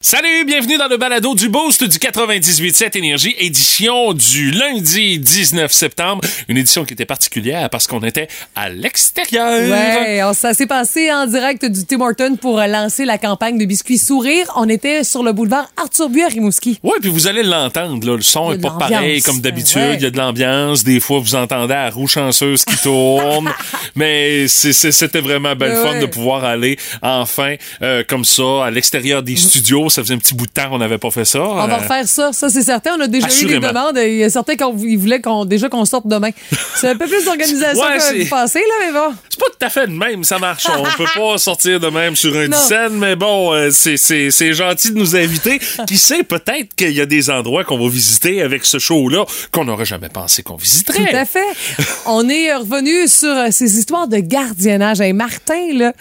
Salut, bienvenue dans le balado du Boost du 98.7 Énergie, édition du lundi 19 septembre. Une édition qui était particulière parce qu'on était à l'extérieur. Ouais, ça s'est passé en direct du Tim Horton pour lancer la campagne de biscuits sourire. On était sur le boulevard Arthur Buet à Rimouski. Ouais, puis vous allez l'entendre. Le son est pas pareil comme d'habitude. Ouais. Il y a de l'ambiance. Des fois, vous entendez la roue chanceuse qui tourne. Mais c'était vraiment belle Ouais, fun de pouvoir aller enfin euh, comme ça à l'extérieur des studios. Ça faisait un petit bout de temps qu'on n'avait pas fait ça. On va Euh, refaire ça, ça c'est certain. On a déjà eu des demandes. Il y a certains qui voulaient qu'on, déjà qu'on sorte demain. C'est un peu plus d'organisation Ouais, que passé, là, mais bon. C'est pas tout à fait de même, ça marche. On peut pas sortir de même sur un scène, mais bon, euh, c'est- gentil de nous inviter. Qui sait, peut-être qu'il y a des endroits qu'on va visiter avec ce show-là qu'on n'aurait jamais pensé qu'on visiterait. Tout à fait. On est revenu sur euh, ces histoires de gardiennage. Hey, Martin, là,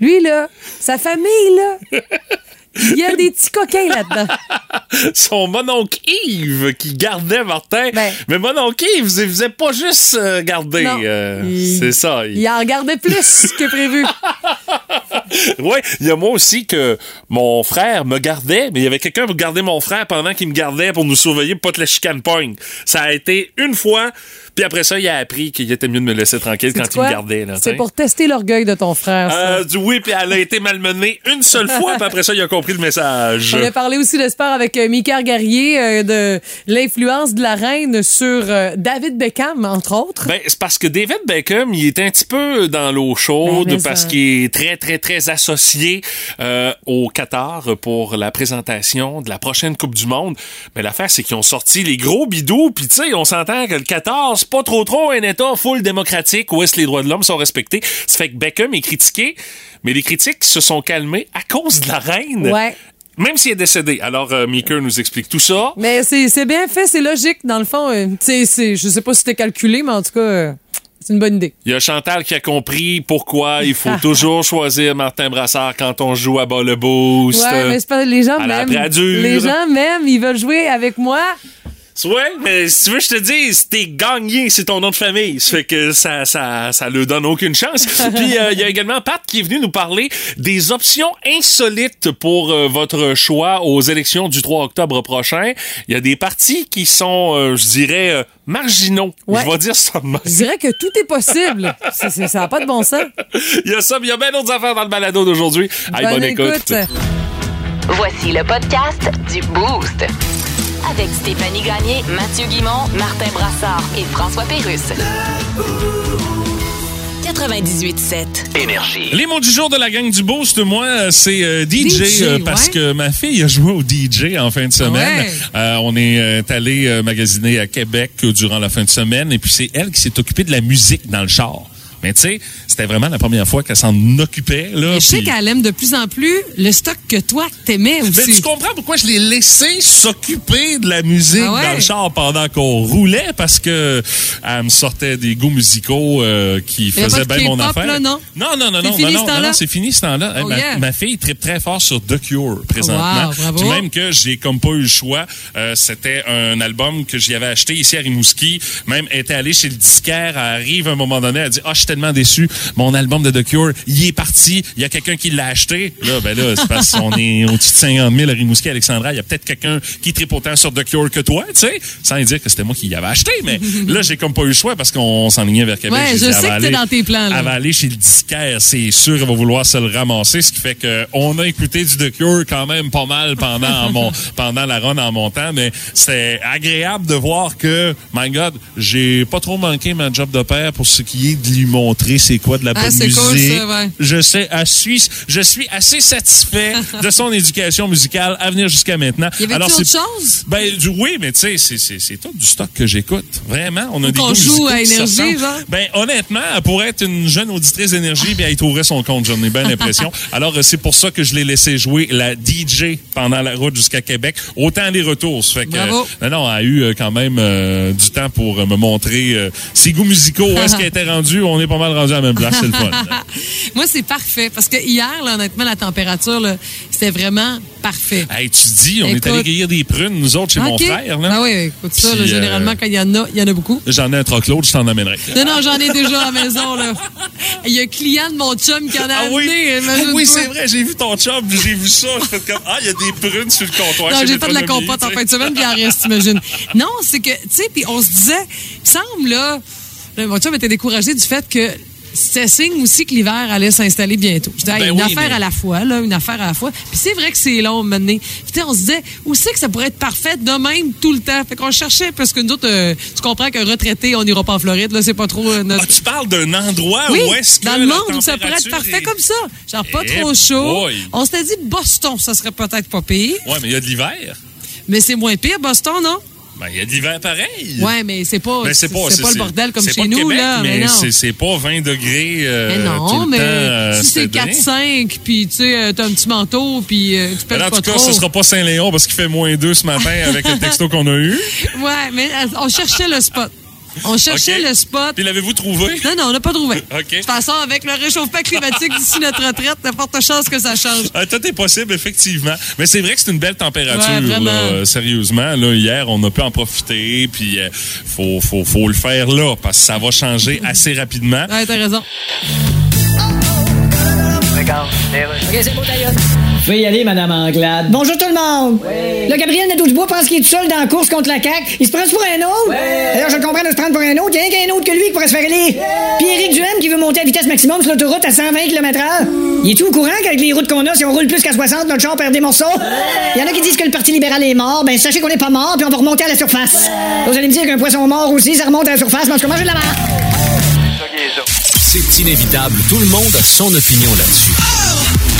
lui, là, sa famille, là, il y a des petits coquins là-dedans. Son mononcle Yves qui gardait Martin. Ben. mais mononcle Yves, il faisait pas juste euh, garder. Euh, Il- C'est ça. il- Il en gardait plus que prévu. Oui, il y a moi aussi que mon frère me gardait, mais il y avait quelqu'un pour garder mon frère pendant qu'il me gardait pour nous surveiller pour pas que la chicane pogne. Ça a été une fois, puis après ça, il a appris qu'il était mieux de me laisser tranquille quand il me gardait. C'est pour tester l'orgueil de ton frère. ça. Euh, du- oui, puis elle a été malmenée une seule fois, puis après ça, il a compris le message. On a parlé aussi de sport avec euh, Mika Guerrier, euh, de l'influence de la reine sur euh, David Beckham, entre autres. Ben, c'est parce que David Beckham, il est un petit peu dans l'eau chaude parce qu'il est très, très, très associé euh, au Qatar pour la présentation de la prochaine Coupe du Monde. Mais l'affaire, c'est qu'ils ont sorti les gros bidous, puis tu sais, on s'entend que le Qatar, c'est pas trop trop un État full démocratique où est-ce les droits de l'homme sont respectés. Ça fait que Beckham est critiqué, mais les critiques se sont calmées à cause de la reine. Ouais. Même s'il est décédé. Alors, euh, Meeker nous explique tout ça. Mais c'est bien fait, c'est logique, dans le fond. euh, c'est- je sais pas si c'était calculé, mais en tout cas, euh, c'est une bonne idée. Il y a Chantal qui a compris pourquoi il faut toujours choisir Martin Brassard quand on joue à bas le boost. Ouais, mais pas les gens m'aiment. Les gens m'aiment, ils veulent jouer avec moi. Ouais, mais si tu veux, je te dis, t'es gagné, c'est ton nom de famille. Ça fait que ça, ça, ça le donne aucune chance. Puis euh, il y a également Pat qui est venu nous parler des options insolites pour euh, votre choix aux élections du 3 octobre prochain. Il y a des partis qui sont, euh, je dirais, euh, marginaux. Ouais. Je vais dire ça. Je dirais que tout est possible. Ça n'a pas de bon sens. Il y a ça, mais il y a bien d'autres affaires dans le balado d'aujourd'hui. Allez, bonne écoute. Voici le podcast du Boost. Avec Stéphanie Gagné, Mathieu Guimont, Martin Brassard et François Pérusse. 98.7. Énergie. Les mots du jour de la gang du Boost, moi, euh, c'est euh, DJ, DJ, euh, parce ouais. que ma fille a joué au DJ en fin de semaine. Ouais. Euh, on est euh, allé euh, magasiner à Québec durant la fin de semaine et puis c'est elle qui s'est occupée de la musique dans le char. Mais tu sais, c'était vraiment la première fois qu'elle s'en occupait. Là, Je sais qu'elle aime de plus en plus le stock que toi t'aimais mais aussi. tu comprends pourquoi je l'ai laissé s'occuper de la musique Ah ouais? dans le char pendant qu'on roulait? Parce que elle me sortait des goûts musicaux euh, qui faisaient bien mon affaire. là, non? non, non, non, non, fini non, non, c'est fini ce temps-là. Hey, Oh, ma, yeah. ma fille tripe très fort sur The Cure présentement. Wow, bravo. Puis même que j'ai comme pas eu le choix. Euh, C'était un album que j'y avais acheté ici à Rimouski. Même elle était allée chez le disquaire. Elle arrive à un moment donné, elle dit ah je suis tellement déçu. Mon album de The Cure, il est parti. Il y a quelqu'un qui l'a acheté. Là ben là c'est parce qu'on est au-dessus de 50 000 à Rimouski, Alexandra. Il y a peut-être quelqu'un qui tripe autant sur The Cure que toi, tu sais, sans dire que c'était moi qui l'avais acheté. Mais là j'ai comme pas eu le choix parce qu'on s'enlignait vers Québec. Ouais, je dit, sais que t'es dans tes plans, là. elle va aller chez le disquaire, c'est sûr, elle va vouloir se le ramasser, ce qui fait que on a écouté du The Cure quand même pas mal pendant mon, pendant la run en montant, mais c'est agréable de voir que, my God, j'ai pas trop manqué ma job de père pour ce qui est de lui montrer c'est quoi de la Ah, bonne musique. cool, ça, ouais. Je sais, à suis, je suis assez satisfait de son éducation musicale à venir jusqu'à maintenant. Y avait-tu autre c'est- chose? Ben, du, oui, mais tu sais, c'est- tout du stock que j'écoute. Vraiment, on a des goûts joue à Énergie, genre? Ben, honnêtement, pourrait être une jeune auditrice d'énergie, bien, elle trouverait son compte, j'en ai bien l'impression. Alors, c'est pour ça que je l'ai laissé jouer la DJ pendant la route jusqu'à Québec. Autant les retours. Fait que, Bravo. euh, non, non, elle a eu euh, quand même euh, du temps pour euh, me montrer euh, ses goûts musicaux, où est-ce qu'elle était rendue. On n'est pas mal rendu à la même place, c'est le fun. Moi, c'est parfait. Parce que hier, là, honnêtement, la température, c'était vraiment parfait. Hey, tu dis, on Écoute. est allé cueillir des prunes, nous autres, chez mon frère. Là. Ah oui, écoute ça, Puis, là, euh, généralement, quand il y en a, il y en a beaucoup. J'en ai un troc-l'autre, je t'en amènerai. Non, non, j'en ai déjà à la maison, là. Il y a un client de mon chum qui en a Ah oui, amené. Ah oui c'est vrai, j'ai vu ton chum, j'ai vu ça. Je fais comme, ah, il y a des prunes sur le comptoir. Non, j'ai fait de la compote en fin de semaine, puis il en reste, t'imagines. Non, c'est que, tu sais, puis on se disait, il semble, là, là, mon chum était découragé du fait que c'était signe aussi que l'hiver allait s'installer bientôt. Je disais, Ben une oui, affaire mais- à la fois, là, une affaire à la fois. Puis c'est vrai que c'est long, maintenant. Puis tu sais, on se disait, où c'est que ça pourrait être parfait de même tout le temps? Fait qu'on cherchait, parce que nous autres, euh, tu comprends qu'un retraité, on n'ira pas en Floride, là, c'est pas trop euh, notre... Ah, tu parles d'un endroit Oui, où est-ce que dans le monde où ça pourrait être parfait est- comme ça. Genre pas Eh trop chaud. boy. On s'était dit Boston, ça serait peut-être pas pire. Ouais, mais il y a de l'hiver. Mais c'est moins pire, Boston, non? Ben, il y a de l'hiver pareil. Ouais, mais c'est pas, Ben, c'est pas, le bordel comme c'est chez nous, Québec, là. Mais, Mais, non. c'est- c'est pas 20 degrés euh, Mais non, tout le mais temps. euh, si c'est cette année. 4-5, puis tu sais, euh, t'as un petit manteau, puis euh, tu Ben, pètes en pas tout cas, trop. ce sera pas Saint-Léon parce qu'il fait moins 2 ce matin avec le texto qu'on a eu. Ouais, mais on cherchait le spot. On cherchait OK. le spot. Puis l'avez-vous trouvé? Non, non, on n'a pas trouvé. OK. De toute façon, avec le réchauffement climatique d'ici notre retraite, il y a forte chance que ça change. Ah, tout est possible, effectivement. Mais c'est vrai que c'est une belle température, Ouais, vraiment. là, euh, sérieusement. Là, hier, on a pu en profiter, puis euh, faut, faut, faut le faire là, parce que ça va changer assez rapidement. Ouais, t'as raison. Vous y aller, Madame Anglade. Bonjour tout le monde. Le Gabriel Nadeau-Dubois pense qu'il est tout seul dans la course contre la CAQ. Il se prend pour un autre. D'ailleurs, je le comprends de se prendre pour un autre. Il y a rien qu'un autre que lui qui pourrait se faire élire. Puis Éric Duhem qui veut monter à vitesse maximum sur l'autoroute à 120 km/h. Il est tout au courant qu'avec les routes qu'on a, si on roule plus qu'à 60, notre char perd des morceaux? Il y en a qui disent que le Parti libéral est mort. Ben, sachez qu'on n'est pas mort, puis on va remonter à la surface. Là, vous allez me dire qu'un poisson mort aussi, ça remonte à la surface, mais en tout cas, moi, j'ai de la marque. C'est inévitable. Tout le monde a son opinion là-dessus.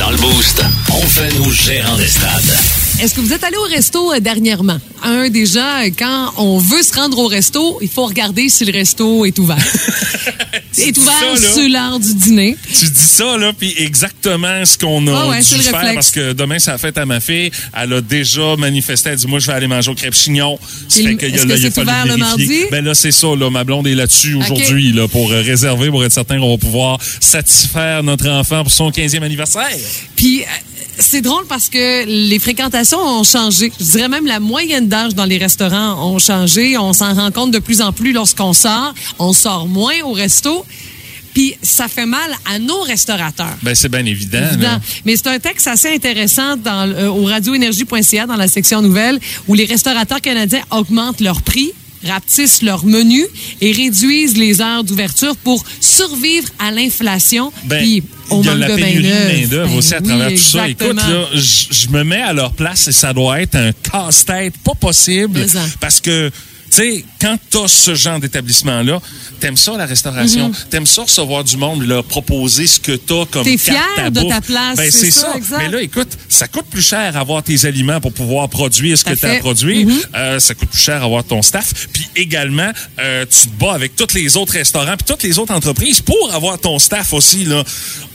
Dans le Boost, on fait nos gérants d'estrade. Est-ce que vous êtes allé au resto euh, dernièrement? Un, déjà, quand on veut se rendre au resto, il faut regarder si le resto est ouvert. Est ouvert ça, sur l'heure du dîner. Tu dis ça, là, puis exactement ce qu'on a Ah ouais, dû faire, réflexe. parce que demain, c'est la fête à ma fille. Elle a déjà manifesté. Elle dit, moi, je vais aller manger au crêpe chignon. Est-ce là, que c'est ouvert le mardi? Ben là, c'est ça, là. Ma blonde est là-dessus aujourd'hui, là, pour euh, réserver, pour être certain qu'on va pouvoir satisfaire notre enfant pour son 15e anniversaire. Puis, euh, c'est drôle parce que les fréquentations ont changé. Je dirais même la moyenne d'âge dans les restaurants ont changé. On s'en rend compte de plus en plus lorsqu'on sort. On sort moins au resto. Puis, ça fait mal à nos restaurateurs. Ben, c'est bien évident. Mais c'est un texte assez intéressant dans, euh, au radioénergie.ca dans la section nouvelles où les restaurateurs canadiens augmentent leurs prix rapetissent leur menu et réduisent les heures d'ouverture pour survivre à l'inflation Ben, puis il y a manque la de pénurie de main-d'œuvre. Ben aussi à oui, travers tout ça. Écoute, exactement. là, je me mets à leur place et ça doit être un casse-tête pas possible parce que tu sais, quand t'as ce genre d'établissement-là, t'aimes ça la restauration, t'aimes ça recevoir du monde, leur proposer ce que t'as comme. T'es fier de bouffe. ta place, Ben, c'est ça, ça. exact. Mais là, écoute, ça coûte plus cher avoir tes aliments pour pouvoir produire ce Tout que à tu as à fait. produire. Mm-hmm. Euh, ça coûte plus cher avoir ton staff. Puis également, euh, tu te bats avec tous les autres restaurants puis toutes les autres entreprises pour avoir ton staff aussi. Là.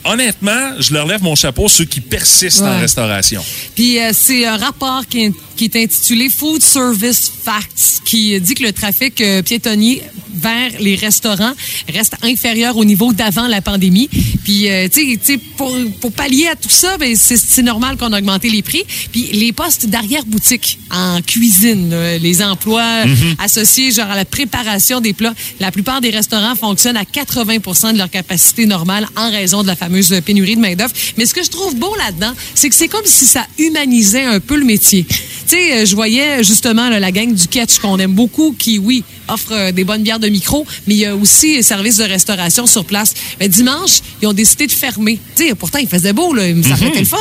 Honnêtement, je leur lève mon chapeau ceux qui persistent en restauration. Puis euh, c'est un rapport qui est, qui est intitulé Food Service Facts qui dit que le trafic euh, piétonnier vers les restaurants reste inférieur au niveau d'avant la pandémie. Puis euh, tu sais- pour, pour pallier à tout ça, ben, c'est normal qu'on a augmenté les prix. Puis les postes d'arrière-boutique en cuisine, là, les emplois associés genre à la préparation des plats, la plupart des restaurants fonctionnent à 80% de leur capacité normale en raison de la fameuse pénurie de main-d'œuvre. Mais ce que je trouve beau là-dedans, c'est que c'est comme si ça humanisait un peu le métier. Tu sais, euh, je voyais justement là, la gang du Catch qu'on aime beaucoup, qui, oui, offre euh, des bonnes bières de micro, mais il y a aussi un service de restauration sur place. Mais dimanche, ils ont décidé de fermer. Tu sais, pourtant, il faisait beau, là, ça aurait été le fun.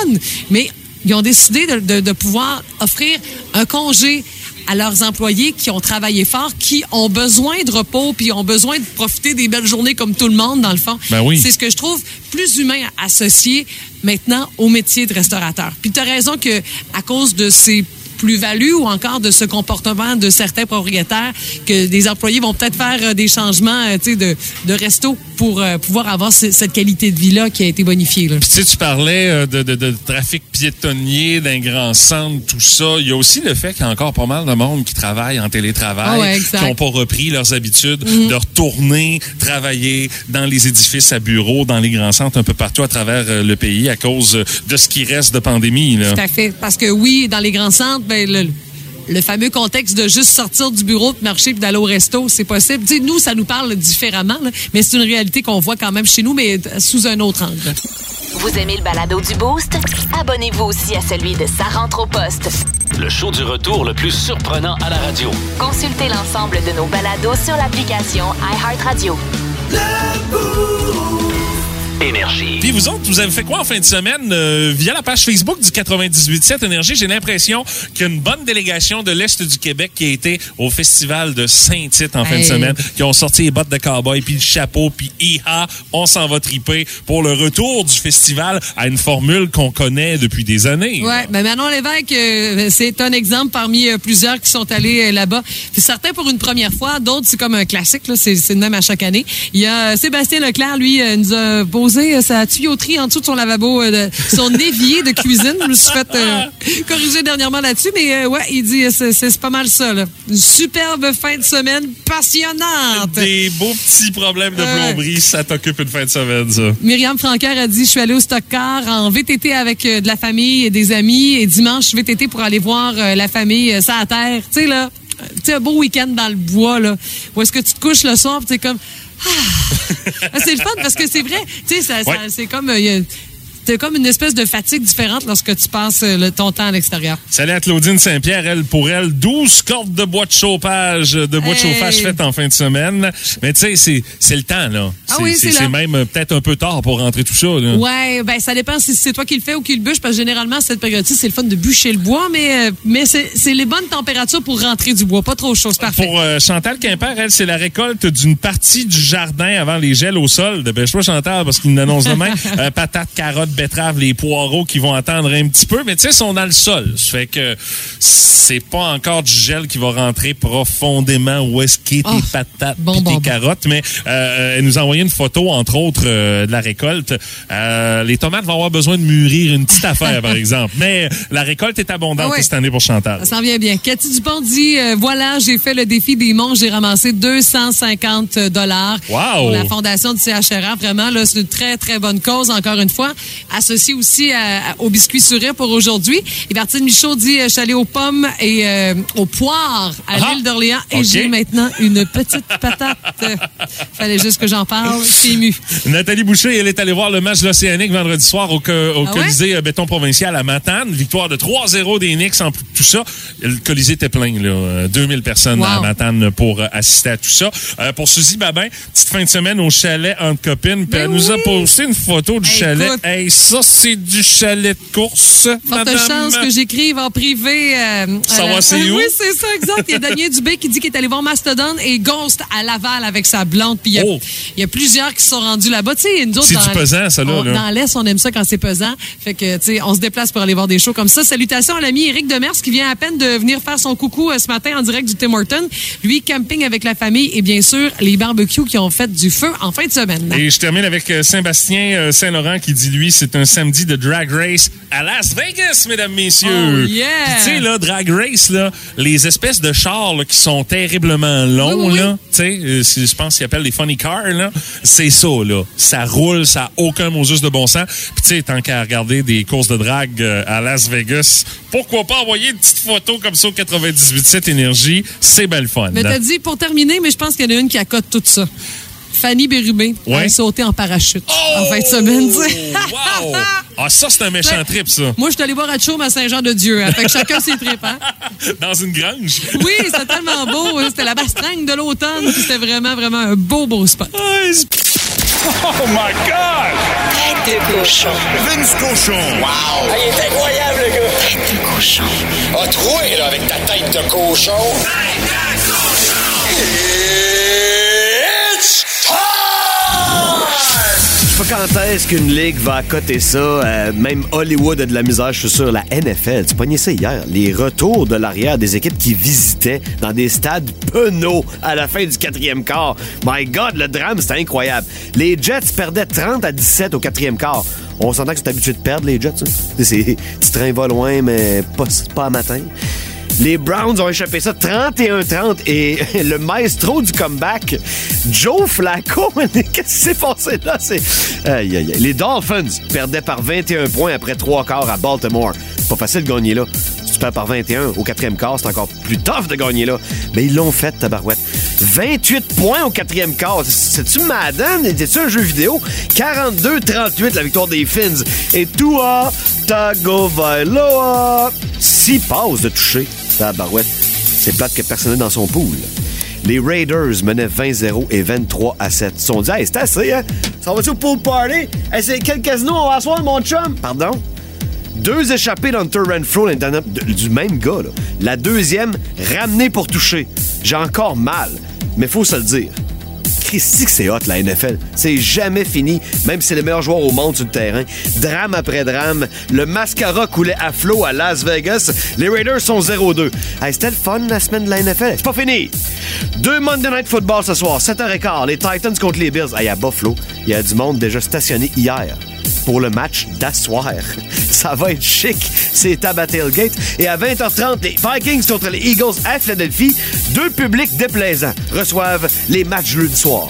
Mais ils ont décidé de, de- de pouvoir offrir un congé à leurs employés qui ont travaillé fort, qui ont besoin de repos, puis ont besoin de profiter des belles journées comme tout le monde, dans le fond. Ben oui. C'est ce que je trouve plus humain associé maintenant au métier de restaurateur. Puis tu as raison que à cause de ces plus-value ou encore de ce comportement de certains propriétaires que des employés vont peut-être faire euh, des changements euh, tu sais, de, de resto pour euh, pouvoir avoir ce- cette qualité de vie-là qui a été bonifiée. Là. Puis, tu parlais de, de- de trafic piétonnier, d'un grand centre, tout ça. Il y a aussi le fait qu'il y a encore pas mal de monde qui travaille en télétravail, Ah ouais, qui n'ont pas repris leurs habitudes de retourner travailler dans les édifices à bureaux, dans les grands centres un peu partout à travers le pays à cause de ce qui reste de pandémie. Là. Tout à fait. Parce que oui, dans les grands centres, ben, le, le fameux contexte de juste sortir du bureau, de marcher puis d'aller au resto, c'est possible. Tu sais, nous, ça nous parle différemment, là, mais c'est une réalité qu'on voit quand même chez nous, mais sous un autre angle. Vous aimez le balado du Boost? Abonnez-vous aussi à celui de Sa rentre au poste. Le show du retour le plus surprenant à la radio. Consultez l'ensemble de nos balados sur l'application iHeartRadio. Énergie. Puis vous autres, vous avez fait quoi en fin de semaine euh, via la page Facebook du 98.7 Énergie? J'ai l'impression qu'il y a une bonne délégation de l'Est du Québec qui a été au festival de Saint-Tite en fin de semaine, qui ont sorti les bottes de cowboy, puis le chapeau, puis iha, on s'en va triper pour le retour du festival à une formule qu'on connaît depuis des années. Ouais, ben Manon Lévesque, euh, c'est un exemple parmi euh, plusieurs qui sont allés euh, là-bas. Puis Certains pour une première fois, d'autres c'est comme un classique, là, c'est c'est le même à chaque année. Il y a Sébastien Leclerc, lui, nous a posé euh, sa tuyauterie en dessous de son lavabo, euh, de son évier de cuisine. Je me suis fait euh, corriger dernièrement là-dessus, mais euh, ouais, il dit c'est- pas mal ça. Là. Une superbe fin de semaine passionnante. Des beaux petits problèmes de plomberie, ça t'occupe une fin de semaine, ça. Myriam Francaire a dit Je suis allée au stock car en VTT avec de la famille et des amis. Et dimanche, VTT pour aller voir la famille, ça à terre. Tu sais, là, tu un beau week-end dans le bois, là. Où est-ce que tu te couches le soir, tu es comme. Ah! Ah, c'est le fun parce que c'est vrai. Tu sais, ça- ça- c'est comme. euh, y a- T'as comme une espèce de fatigue différente lorsque tu passes euh, le, ton temps à l'extérieur. Salut à Claudine Saint-Pierre, elle, pour elle, 12 cordes de bois de chauffage, de bois de chauffage faites en fin de semaine. Mais tu sais, c'est, le temps, là. Ah oui, c'est c'est même euh, peut-être un peu tard pour rentrer tout ça, là. Ouais, ben ça dépend si c'est toi qui le fais ou qui le bûche, parce que généralement, cette période-ci, c'est le fun de bûcher le bois, mais, euh, mais c'est les bonnes températures pour rentrer du bois. Pas trop chaud, c'est parfait. Pour euh, Chantal Quimper, elle, c'est la récolte d'une partie du jardin avant les gels au sol. Dépêche-toi, Chantal, parce qu'il nous annonce demain. Euh, patates, carottes, betteraves, les poireaux qui vont attendre un petit peu. Mais tu sais, ils sont dans le sol. Ça fait que c'est pas encore du gel qui va rentrer profondément où est-ce qu'est tes Oh, patates bon, tes bon. carottes. Mais euh, elle nous a envoyé une photo, entre autres, euh, de la récolte. Euh, les tomates vont avoir besoin de mûrir une petite affaire, par exemple. Mais la récolte est abondante Ah ouais. cette année pour Chantal. Ça s'en vient bien. Cathy Dupont dit euh, voilà, j'ai fait le défi des monts, j'ai ramassé 250 dollars Wow! pour la fondation du CHRA. Vraiment, là, c'est une très très bonne cause. Encore une fois, associé aussi au biscuit sourire pour aujourd'hui. Et Martine Michaud dit euh, je suis allée aux pommes et euh, aux poires à Ah! l'île d'Orléans et j'ai maintenant une petite patate. Fallait juste que j'en parle. Je suis émue. Nathalie Boucher, elle est allée voir le match de l'Océanique vendredi soir au, au Ah Colisée euh, Béton Provincial à Matane. Victoire de 3-0 des Knicks en plus de tout ça. Le Colisée était plein, là. Euh, 2000 personnes Wow. à Matane pour euh, assister à tout ça. Euh, pour Suzy Babin, petite fin de semaine au chalet entre copines. Puis Ben elle nous a posté une photo du Hey, chalet. écoute. Hey, ça, c'est du chalet de course, Forte madame. chance que j'écrive en privé. euh, Savoir à la- c'est où? Oui, c'est ça, exact. Il y a Daniel Dubé qui dit qu'il est allé voir Mastodon et Ghost à Laval avec sa blonde. Puis il y a, Oh. il y a plusieurs qui se sont rendus là-bas. Tu sais, nous autres, C'est dans- du pesant, ça, là, on- là. Dans l'Est, on aime ça quand c'est pesant. Fait que, tu sais, on se déplace pour aller voir des shows comme ça. Salutations à l'ami Éric Demers qui vient à peine de venir faire son coucou euh, ce matin en direct du Tim Horton. Lui, camping avec la famille et bien sûr, les barbecues qui ont fait du feu en fin de semaine. Et je termine avec euh, Saint-Bastien euh, Saint-Laurent qui dit lui c'est un samedi de drag race à Las Vegas mesdames messieurs. Oh, yeah! Tu sais là drag race là les espèces de chars là, qui sont terriblement longs Oui, oui, oui. là, tu sais euh, c'est- je pense qu'ils appellent les funny cars là, c'est ça là, ça roule, ça a aucun Moses de bon sens. Puis tu sais tant qu'à regarder des courses de drag euh, à Las Vegas, pourquoi pas envoyer une petite photo comme ça au 98.7 énergie, c'est belle fun. Mais t'as dit pour terminer, mais je pense qu'il y en a une qui accote tout ça. Fanny Bérubé Ouais. a sauté en parachute Oh! en fin de semaine. tu sais. wow! Ah ça c'est un méchant Ouais. trip ça. Moi, je suis allée voir à Chaume à Saint-Jean-de-Dieu. hein. Fait que chacun ses tripes, hein? Dans une grange? Oui, c'était tellement beau. hein. C'était la bastringue de l'automne. C'était vraiment, vraiment un beau, beau spot. Oh my God! Tête de cochon. Vince Cochon! Wow! il est incroyable, le gars! Tête de cochon. A troué, là, avec ta tête de cochon. Tête de cochon! Sais pas quand est-ce qu'une ligue va accoter ça. Euh, même Hollywood a de la misère, je suis sûr. La NFL, tu pognais ça hier. Les retours de l'arrière des équipes qui visitaient dans des stades penauds à la fin du quatrième quart. My God, le drame, c'était incroyable. Les Jets perdaient 30 à 17 au quatrième quart. On s'entend que c'est habitué de perdre, les Jets. hein. C'est, tu train va loin, mais pas, pas à matin. Les Browns ont échappé ça 31-30 et le maestro du comeback, Joe Flacco, qu'est-ce qui s'est passé là? Les Dolphins perdaient par 21 points après trois quarts à Baltimore. Pas facile de gagner là. Si tu perds par 21 au quatrième quart, c'est encore plus tough de gagner là. Mais ils l'ont fait, tabarouette. 28 points au quatrième quart. C'est-tu Madden? Était-tu un jeu vidéo? 42-38 la victoire des Fins. Et Tua Tagovailoa, 6 passes de toucher. Tabarouette. C'est plate que personne n'est dans son pool. Les Raiders menaient 20-0 et 23 à 7. Ils se sont dit, hey, c'est assez, hein? Ça va-tu au pool party? Hey, c'est quel casino on va asseoir, mon chum? Pardon? Deux échappées d'Hunter Renfro du même gars. là. La deuxième, ramenée pour toucher. J'ai encore mal, mais faut se le dire. Christy que c'est hot, la NFL. C'est jamais fini, même si c'est les meilleurs joueurs au monde sur le terrain. Drame après drame, le mascara coulait à flot à Las Vegas. Les Raiders sont 0-2. Hey, C'était le fun, la semaine de la NFL. C'est pas fini. Deux Monday Night Football ce soir, 7h15. Les Titans contre les Bills. Hey, à Buffalo, il y a du monde déjà stationné hier pour le match d'asseoir. Ça va être chic. C'est à Tailgate. Et à 20h30, les Vikings contre les Eagles à Philadelphie. Deux publics déplaisants reçoivent les matchs jeudi soir.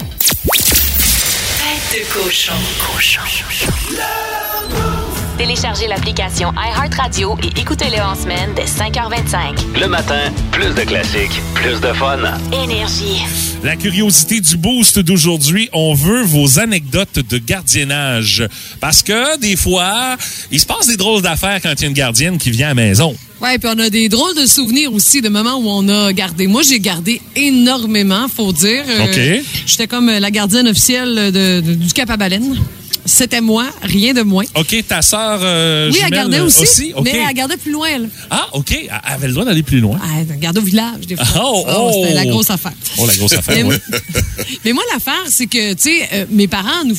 Téléchargez l'application iHeartRadio et écoutez-le en semaine dès 5h25. Le matin, plus de classiques, plus de fun. Énergie. La curiosité du boost d'aujourd'hui, on veut vos anecdotes de gardiennage. Parce que des fois, il se passe des drôles d'affaires quand il y a une gardienne qui vient à la maison. Ouais, puis on a des drôles de souvenirs aussi de moments où on a gardé. Moi, j'ai gardé énormément, faut dire. Euh, OK. J'étais comme la gardienne officielle de- de- du Cap à Baleine. C'était moi, rien de moins. OK, ta sœur euh, oui, elle gardait euh, aussi, OK. mais elle gardait plus loin, elle. Ah, OK. Elle avait le droit d'aller plus loin. Ah, Elle gardait au village, des fois. Oh, Ah, oh. C'était la grosse affaire. Oh, la grosse affaire, Mais, oui. mais moi, l'affaire, c'est que, tu sais, euh, mes parents nous,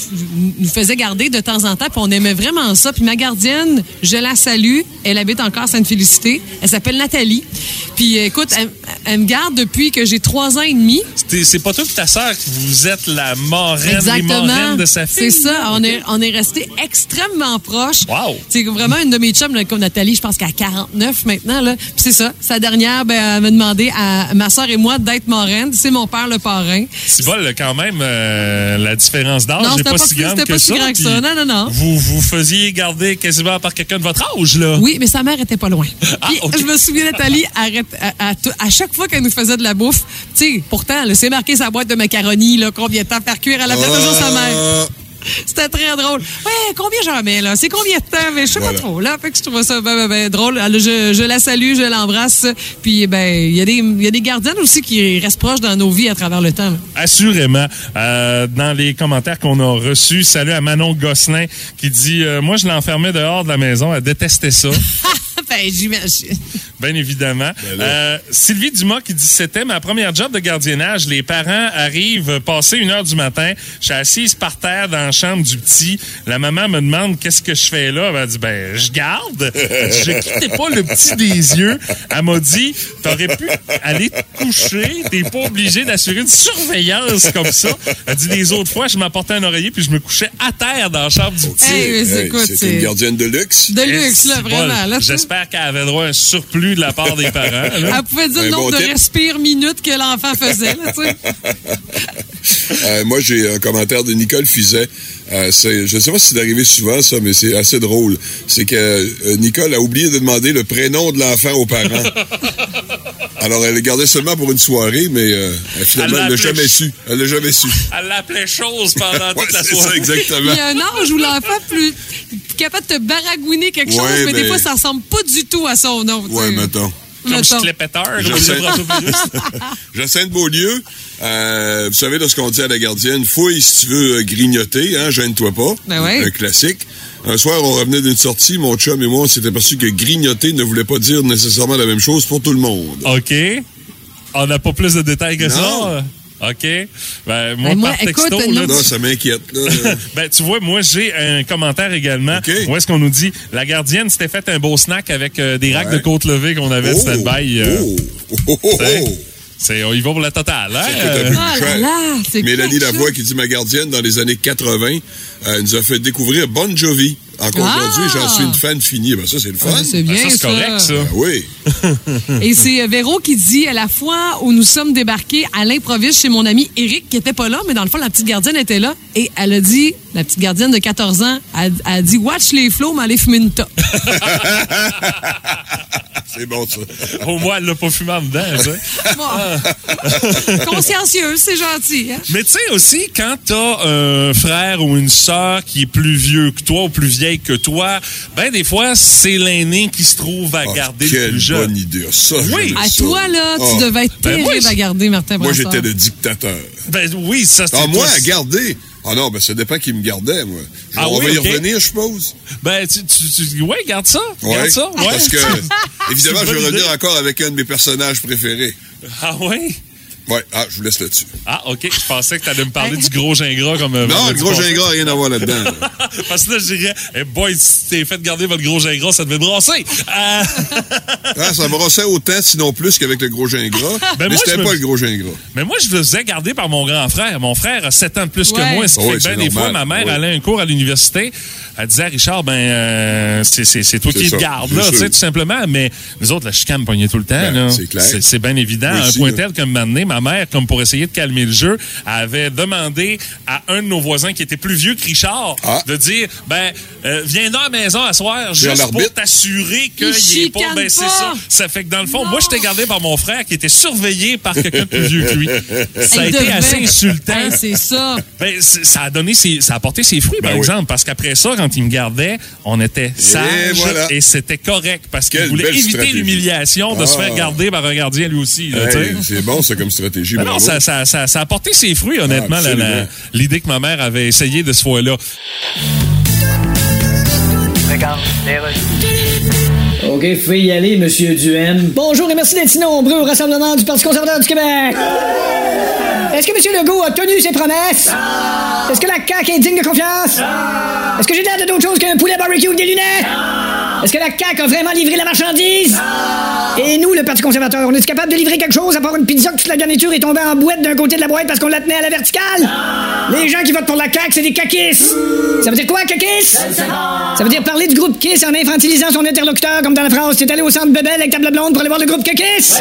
nous faisaient garder de temps en temps, puis on aimait vraiment ça. Puis ma gardienne, je la salue. Elle habite encore à Sainte-Félicité. Elle s'appelle Nathalie. Puis, euh, écoute, elle, elle me garde depuis que j'ai trois ans et demi. C'est pas toi et ta sœur que vous êtes la marraine, les Exactement. marraines de sa fille? C'est ça. On est, on est resté extrêmement proches. Wow. C'est vraiment une de mes chums, là, comme Nathalie, je pense qu'elle a 49 maintenant. Là. Puis c'est ça. Sa dernière, ben, elle m'a demandé à ma soeur et moi d'être marraine. C'est mon père le parrain. C'est vol, quand même, euh, la différence d'âge Non, n'est c'était pas, pas si grande que pas si ça. grand que ça. Non, non, non. Vous vous faisiez garder quasiment par quelqu'un de votre âge, là. Oui, mais sa mère était pas loin. Ah, Puis. Je me souviens, Nathalie, arrête, à, à tout- à chaque fois qu'elle nous faisait de la bouffe, tu sais, pourtant, là, c'est marqué sa boîte de macaroni, là, combien de temps faire cuire, elle appelait toujours sa mère. C'était très drôle. Ouais, combien j'en mets, là? C'est combien de temps? Mais je sais Voilà. pas trop, là. Fait que je trouve ça ben, ben, ben, drôle. Alors, je, je la salue, je l'embrasse. Puis, ben, il y, a des- il y a des gardiennes aussi qui restent proches dans nos vies à travers le temps. là. Assurément. Euh, dans les commentaires qu'on a reçus, salut à Manon Gosselin qui dit euh, Moi, je l'enfermais dehors de la maison. Elle détestait ça. ben, j'imagine. Bien évidemment. Euh, Sylvie Dumas qui dit C'était ma première job de gardiennage. Les parents arrivent passer une heure du matin. Je suis assise par terre dans la chambre du petit. La maman me demande Qu'est-ce que je fais là? Elle dit Ben, je garde. Elle dit, Je quittais pas le petit des yeux. Elle m'a dit T'aurais pu aller te coucher. T'es pas obligé d'assurer une surveillance comme ça. Elle dit Les autres fois, je m'apportais un oreiller puis je me couchais à terre dans la chambre du petit. Hey, c'est- une gardienne de luxe. De luxe, là, vraiment. J'espère qu'elle avait droit à un surplus de la part des parents. là. Elle pouvait dire le nombre bon de tip. respires minutes que l'enfant faisait. Là. Euh, moi, j'ai un commentaire de Nicole Fizet. Euh, je ne sais pas si c'est arrivé souvent, ça, mais c'est assez drôle. C'est que euh, Nicole a oublié de demander le prénom de l'enfant aux parents. Alors, elle le gardait seulement pour une soirée, mais euh, finalement, Elle elle l'a jamais su. Elle l'a jamais su. Elle l'appelait chose pendant Ouais, toute la c'est ça, soirée. exactement. Il y a un âge où l'enfant plus capable de te baragouiner quelque chose, Ouais, mais, des mais- fois, ça ressemble pas du tout à son nom. sais. mettons. Comme Pérus. Jacinthe Beaulieu, euh, vous savez, de ce qu'on dit à la gardienne, fouille si tu veux euh, grignoter, hein, gêne-toi pas. Ben ouais. Un classique. Un soir, on revenait d'une sortie, mon chum et moi, on s'est aperçu que grignoter ne voulait pas dire nécessairement la même chose pour tout le monde. OK. On n'a pas plus de détails que Non. ça. OK? Ben, moi, Ben, moi, par texto, écoute, là, non. Non, ça m'inquiète. Ben, tu vois, moi, j'ai un commentaire également. OK. Où est-ce qu'on nous dit la gardienne s'était fait un beau snack avec euh, des racks Ouais. de côte levée qu'on avait Oh, stand-by. euh, oh, oh, oh, oh. C'est, on y va pour la totale, hein? C'est Euh, là là, c'est Mélanie Lavoie qui dit ma gardienne dans les années 80 euh, nous a fait découvrir Bon Jovi. Encore Ah! aujourd'hui, j'en suis une fan finie. Ben, ça, c'est le fun. Ah, c'est ben, bien ça, c'est ça. correct, ça. Ben oui. Et c'est euh, Véro qui dit à la fois où nous sommes débarqués à l'improviste chez mon ami Eric qui était pas là, mais dans le fond la petite gardienne était là et elle a dit la petite gardienne de 14 ans elle, elle a dit watch les flots mais allez fumer une top. c'est bon, ça. Au moins, elle l'a pas fumé en dedans, tu sais. Bon. Consciencieuse, c'est gentil. Hein? Mais tu sais aussi, quand t'as un frère ou une sœur qui est plus vieux que toi ou plus vieille que toi, ben des fois, c'est l'aîné qui se trouve à Ah, garder le quelle plus jeune. bonne idée. Ça, Oui. À ça. toi là, tu Ah. devais être Ben, moi, terrible à garder Martin Moi, Brassard. j'étais le dictateur. Ben oui, ça c'est Ah, moi, toi. à garder. Ah non, ben ça dépend qui me gardait, moi. Ah On oui, va y revenir, je suppose. Ben tu, tu, tu- ouais, garde ça, Ouais. garde ça, ouais. Parce que, évidemment, je vais revenir encore avec un de mes personnages préférés. Ah ouais? Ouais, ah, je vous laisse là-dessus. Ah, OK. Je pensais que tu allais me parler du gros gingras comme. euh, Non, le gros gingras n'a rien à voir là-dedans. là. Parce que là, je dirais, hey boy, si t'es fait garder votre gros gingras, ça devait brasser. Euh, Ah, ça me brossait autant, sinon plus qu'avec le gros gingras. Ben mais moi, c'était je me- pas le gros gingras. mais moi, je me faisais garder par mon grand frère. Mon frère a 7 ans de plus que moi. Ce qui Ouais, fait que ben, des fois, ma mère Ouais. allait à un cours à l'université. Elle disait à Richard, ben, euh, c'est, c'est, c'est toi qui le gardes, bien là, tu sais, tout simplement. Mais nous autres, la chicane pognait tout le temps, Ben, là. c'est clair. C'est, bien évident. Moi un aussi, point là. tel que donné, ma mère, comme pour essayer de calmer le jeu, avait demandé à un de nos voisins qui était plus vieux que Richard Ah. de dire, ben, euh, viens dans la maison à soir, juste pour t'assurer qu'il Il est pas, ben, c'est ça. Ça fait que dans le fond, moi, j'étais gardé par mon frère qui était surveillé par quelqu'un de plus vieux que lui. Ça a été assez insultant. Hein, c'est ça. Ben, ça a donné ses, ça a apporté ses fruits, par Ben oui. exemple, parce qu'après ça, quand il me gardait, on était sages et, voilà. c'était correct parce qu'il voulait éviter stratégie. l'humiliation de se Ah. faire garder par un gardien lui aussi. Hey, c'est bon, ça, comme stratégie. Ben non, ça, ça, ça, ça a apporté ses fruits, honnêtement, Ah, l'idée que ma mère avait essayé de ce fois-là. OK, pouvez y aller, Monsieur Duhem. Bonjour et merci d'être si nombreux au Rassemblement du Parti conservateur du Québec. Est-ce que M. Legault a tenu ses promesses? Est-ce que la CAQ est digne de confiance? Est-ce que j'ai l'air de d'autre chose qu'un poulet barbecue avec des lunettes? Est-ce que la CAQ a vraiment livré la marchandise? Et nous, le Parti conservateur, on est capable de livrer quelque chose à part une pizza que toute la garniture est tombée en boîte d'un côté de la boîte parce qu'on la tenait à la verticale? Les gens qui votent pour la CAQ, c'est des caquistes. Ça veut dire quoi, caquistes? Ça veut dire parler du groupe Kiss en infantilisant son interlocuteur, comme dans la phrase T'es allé au centre Bebel avec ta blonde pour aller voir le groupe Kiss?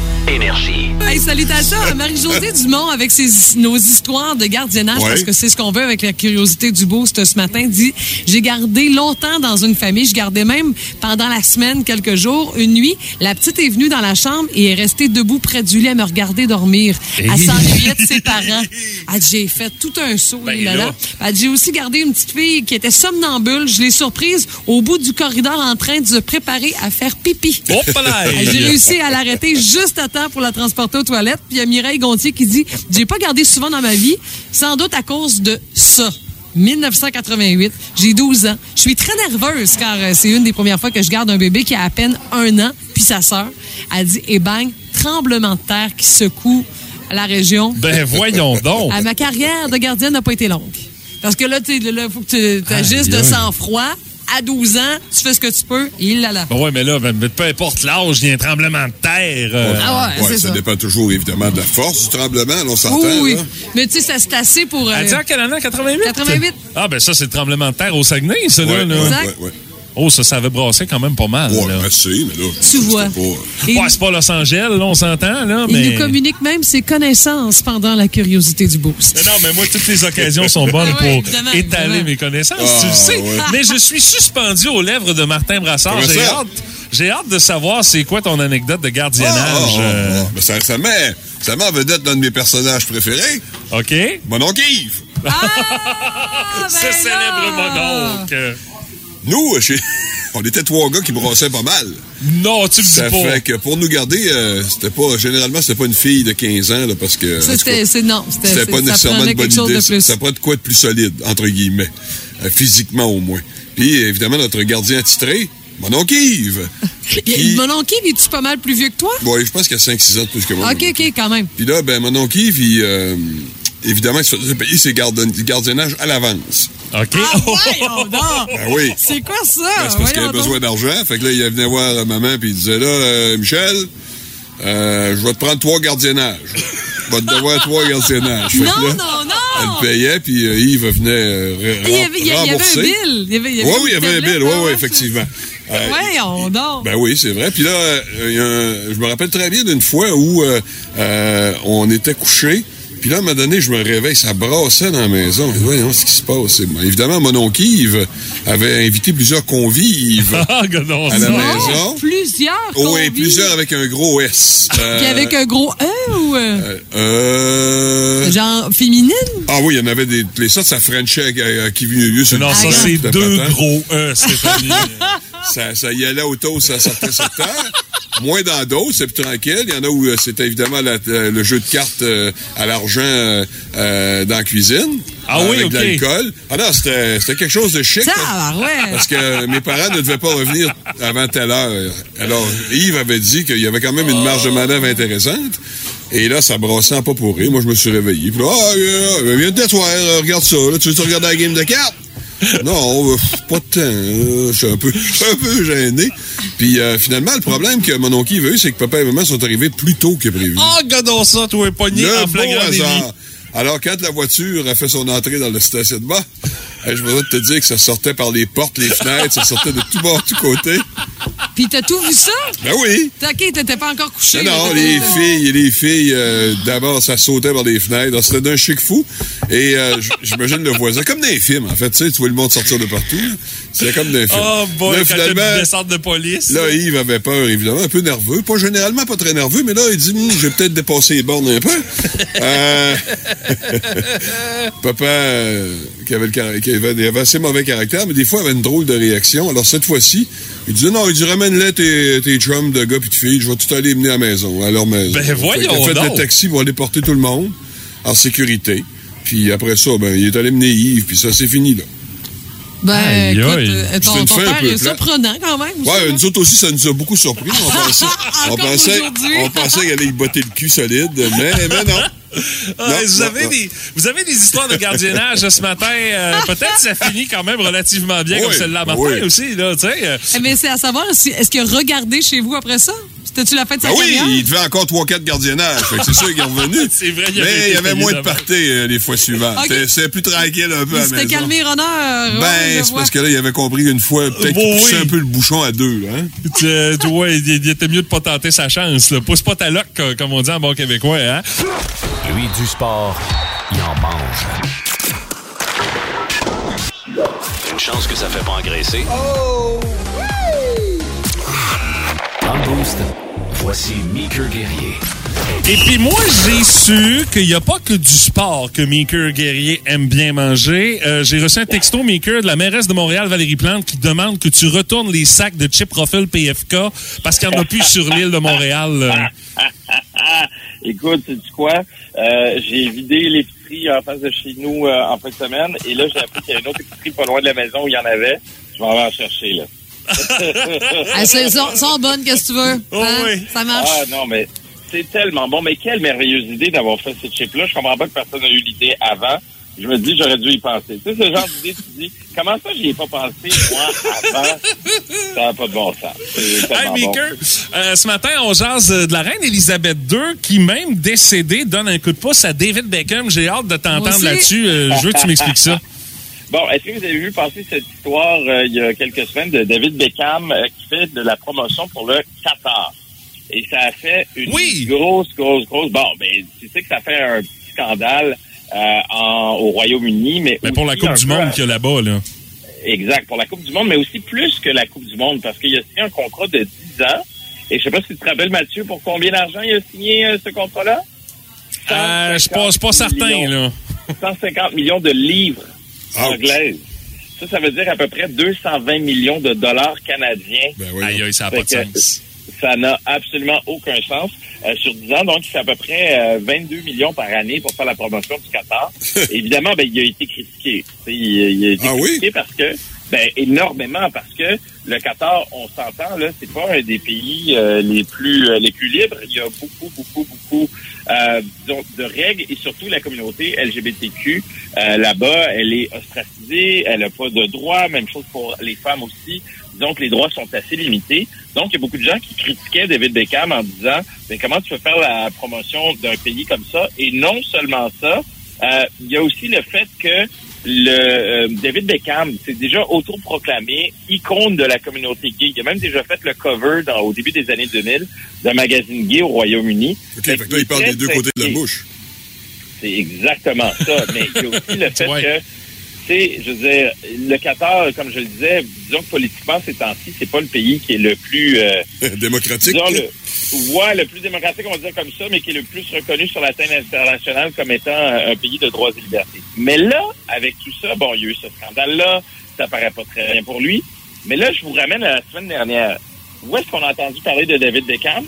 Énergie. Hey, salutations à Marie-Josée Dumont avec ses, nos histoires de gardiennage, Ouais. parce que c'est ce qu'on veut avec la curiosité du boost ce matin. Dit, j'ai gardé longtemps dans une famille. Je gardais même pendant la semaine, quelques jours, une nuit. La petite est venue dans la chambre et est restée debout près du lit à me regarder dormir. Elle Hey. s'ennuyait de ses parents. Elle j'ai fait tout un saut. Ben là, là. Elle j'ai aussi gardé une petite fille qui était somnambule. Je l'ai surprise au bout du corridor en train de se préparer à faire pipi. J'ai réussi à l'arrêter juste à temps pour la transporter aux toilettes. Puis il y a Mireille Gontier qui dit J'ai pas gardé souvent dans ma vie, sans doute à cause de ça. 1988, j'ai 12 ans. Je suis très nerveuse car euh, c'est une des premières fois que je garde un bébé qui a à peine un an, puis sa sœur. Elle dit Et bang, tremblement de terre qui secoue la région. Ben voyons donc. À ma carrière de gardienne n'a pas été longue. Parce que là, il faut que tu agisses de sang-froid. À 12 ans, tu fais ce que tu peux. Et il là là. Ben ouais, mais là, ben, peu importe l'âge, il y a un tremblement de terre. euh, Ah ouais, c'est ça, ça. dépend toujours, évidemment, de la force du tremblement. on s'entend. Oui, oui. là. Mais tu sais, ça c'est assez pour. euh, Elle dit en quelle année? 88? 88. Ah, ben ça, c'est le tremblement de terre au Saguenay, ça, là. Ouais, là. ouais, Exact. ouais, ouais. Oh, ça, ça avait brassé quand même pas mal. Ouais, là. assez, mais là. Tu vois. pas- Et Ouais, c'est pas Los Angeles, là, on s'entend, là, il mais... nous communique même ses connaissances pendant la curiosité du boost. Mais non, mais moi, toutes les occasions sont bonnes Ah ouais, pour évidemment, étaler évidemment. mes connaissances, Ah, tu le sais. ouais. Mais je suis suspendu aux lèvres de Martin Brassard. J'ai hâte, j'ai hâte de savoir c'est quoi ton anecdote de Ah, gardiennage. ah, ah, euh, ah. Ben, ça, ça met, ça met en vedette d'un de mes personnages préférés, OK? mon oncle Yves. Ah, Ce ben célèbre mononcle. Nous, chez, on était trois gars qui brassaient pas mal. Non, tu le dis Ça pas. fait que pour nous garder, euh, c'était pas, généralement, c'était pas une fille de 15 ans, là, parce que. Ça, c'était, non, c'était, pas ça nécessairement une bonne idée. de Ça, plus. ça prend de quoi de plus solide, entre guillemets. Euh, physiquement, au moins. Puis, évidemment, notre gardien attitré, mon oncle Yves. qui- Mon oncle, Yves, es-tu pas mal plus vieux que toi? Bon, je pense qu'il a 5-6 ans de plus que moi. OK, OK, quand même. Puis là, ben, mon oncle Yves, il, euh, évidemment, il se faisait payer ses gardiennages à l'avance. OK. Ah, donc! Ben oui. C'est quoi ça? Ben, c'est parce qu'il avait besoin d'argent. Fait que là, il venait voir maman, puis il disait, là, euh, Michel, euh, je vais te prendre trois gardiennages. Je vais te devoir trois gardiennages. Non, là, non, non! Elle payait, puis euh, Yves venait euh, Il y avait, il y avait- il y avait un rembourser. bill. Oui, oui, il y avait un bill. Oui, ah oui, ouais, effectivement. Euh, Voyons donc! ben oui, c'est vrai. Puis là, euh, il y a un- je me rappelle très bien d'une fois où euh, euh, on était couchés. Puis là, à un moment donné, je me réveille, ça brassait dans la maison. Je dis, Voyons ce qui se passe. Évidemment, mon oncle Yves avait invité plusieurs convives Ah, à la maison. Plusieurs! Oui, convives. plusieurs avec un gros S. Euh, Puis avec un gros E ou. euh, euh, genre féminine? Ah oui, il y en avait des. Les sortes, ça Frenchait à, à qui vit mieux sur Non, le ça, c'est de deux gros E, Stéphanie. ça, ça y allait au taux, ça sortait sur terre. Moins dans d'autres, c'est plus tranquille. Il y en a où euh, c'était évidemment la- euh, le jeu de cartes euh, à l'argent euh, dans la cuisine. Ah oui, avec ok. de l'alcool. Ah non, c'était c'était quelque chose de chic. Ça, parce- alors, ouais. Parce que mes parents ne devaient pas revenir avant telle heure. Alors, Yves avait dit qu'il y avait quand même une marge de manœuvre intéressante. Et là, ça brassait en pas pour rire. Moi, je me suis réveillé. Puis là, ah, euh, viens de t'asseoir, regarde ça. Là, tu veux regarder la game de cartes? Non, pas de temps. euh, Je suis un peu, un peu gêné. Puis euh, finalement, le problème que mon oncle eu, c'est que papa et maman sont arrivés plus tôt que prévu. Ah, gadon, ça, toi, pogné Le en flagrant. Alors, quand la voiture a fait son entrée dans le stationnement, je voudrais te dire que ça sortait par les portes, les fenêtres, ça sortait de tout bord, tout côté. Puis t'as tout vu ça? Ben oui. T'as- OK, t'étais pas encore couché. Non, non, les filles, les filles, euh, d'abord, ça sautait par les fenêtres. C'était d'un chic fou. Et euh, j'imagine le voisin, comme dans les films, en fait. Tu sais, tu vois le monde sortir de partout. C'était comme dans les films. Oh, boy, Là, finalement, descente de police. Là, Yves avait peur, évidemment, un peu nerveux. Pas généralement pas très nerveux, mais là, il dit, Hum, j'ai peut-être dépassé les bornes un peu. Euh, Papa, euh, qui, avait le car- qui avait, il avait assez mauvais caractère, mais des fois, il avait une drôle de réaction. Alors, cette fois-ci, il disait, non, il dit, ramène-les tes, tes chums de gars puis de filles, je vais tout aller mener à la maison, à leur maison. Ben, Fait voyons qu'il a fait donc. le taxi pour aller porter tout le monde en sécurité. Puis après ça, ben, il est allé mener Yves, puis ça, c'est fini, là. Ben, Aïe, écoute, aïe. euh, ton, père peu est surprenant quand même. aussi, Ouais, là. nous autres aussi, ça nous a beaucoup surpris. On pensait, on pensait, on pensait qu'elle allait y botter le cul solide, mais, mais non. Ah, Non, vous, non, avez non. Des, vous avez des histoires de gardiennage ce matin. euh, Peut-être que ça finit quand même relativement bien, Oui, comme celle-là Martin oui. aussi. Là, tu sais, euh, Eh, Mais c'est à savoir, si, est-ce qu'il a regardé chez vous après ça? C'était-tu la fête de sa Ben oui, il devait encore 3-4 gardiennages. Fait que c'est sûr qu'il est revenu. C'est vrai, il avait Mais il y avait moins de parties euh, les fois suivantes. C'était plus tranquille un peu Il à la s'était maison. calmé, Ronheur. Ben, c'est parce que là, il avait compris une fois, peut-être Oh, qu'il poussait oui. un peu le bouchon à deux, là. Hein? tu, tu vois, il, il était mieux de pas tenter sa chance. Là. Pousse pas ta loc, co- comme on dit en bon québécois. Hein? Lui, du sport, il en mange. Une chance que ça fait pas engraisser. Dans le boost, voici Meeker Guerrier. Et puis moi, j'ai su qu'il n'y a pas que du sport que Maker Guerrier aime bien manger. Euh, j'ai reçu un texto, Maker, de la mairesse de Montréal, Valérie Plante, qui demande que tu retournes les sacs de chips Ruffle PFK parce qu'il n'y en a plus sur l'île de Montréal. Écoute, sais tu quoi? Euh, j'ai vidé l'épicerie en face de chez nous euh, en fin de semaine et là, j'ai appris qu'il y a une autre épicerie pas loin de la maison où il y en avait. Je m'en vais en chercher, là. C'est- sont, sont bonnes, qu'est-ce que tu veux? Oh, Hein? oui. Ça marche? Ah non, mais c'est tellement bon. Mais quelle merveilleuse idée d'avoir fait ces chips-là. Je comprends pas que personne n'a eu l'idée avant. Je me dis, j'aurais dû y penser. Tu sais, ce genre d'idée, tu te dis, comment ça, j'y ai pas pensé, moi, avant? Ça n'a pas de bon sens. Hey, bon. Maker, euh, ce matin, on jase de la reine Elisabeth II qui, même décédée, donne un coup de pouce à David Beckham. J'ai hâte de t'entendre là-dessus. Euh, je veux que tu m'expliques ça. Bon, est-ce que vous avez vu passer cette histoire euh, il y a quelques semaines de David Beckham euh, qui fait de la promotion pour le Qatar? Et ça a fait une Oui. grosse, grosse, grosse... Bon, ben, tu sais que ça fait un petit scandale euh, en, au Royaume-Uni, mais Mais pour la Coupe du Monde à- qu'il y a là-bas, là. Exact, pour la Coupe du Monde, mais aussi plus que la Coupe du Monde, parce qu'il a signé un contrat de 10 ans. Et je sais pas si tu te rappelles, Mathieu, pour combien d'argent il a signé ce contrat-là? Je je suis pas 150 certain, là. 150 millions de livres Ouch. anglaises. Ça, ça veut dire à peu près 220 millions de dollars canadiens. Ben oui. Aïe, aïe, ça n'a pas de Fait que sens. Ça n'a absolument aucun sens. Euh, sur 10 ans, donc, fait à peu près euh, 22 millions par année pour faire la promotion du Qatar. Évidemment, ben, il a été critiqué. Il, il a été Ah oui? critiqué parce que, ben, énormément, parce que le Qatar, on s'entend, là, c'est pas un des pays euh, les plus euh, les plus libres. Il y a beaucoup, beaucoup, beaucoup euh, disons, de règles et surtout la communauté LGBTQ euh, là-bas, elle est ostracisée, elle n'a pas de droits, même chose pour les femmes aussi. Que les droits sont assez limités. Donc, il y a beaucoup de gens qui critiquaient David Beckham en disant mais comment tu peux faire la promotion d'un pays comme ça? Et non seulement ça, euh, il y a aussi le fait que le euh, David Beckham s'est déjà autoproclamé icône de la communauté gay. Il a même déjà fait le cover dans, au début des années 2000 d'un magazine gay au Royaume-Uni. OK, fait que là, il parle des deux côtés de la bouche. C'est exactement ça. Mais il y a aussi le fait Ouais. que, sais, je veux dire, le Qatar, comme je le disais, disons que politiquement, ces temps-ci, c'est pas le pays qui est le plus... euh, Démocratique. disons, le, ouais, le plus démocratique, on va dire comme ça, mais qui est le plus reconnu sur la scène internationale comme étant euh, un pays de droits et libertés. Mais là, avec tout ça, bon, il y a eu ce scandale-là, ça paraît pas très bien pour lui. Mais là, je vous ramène à la semaine dernière. Où est-ce qu'on a entendu parler de David Beckham?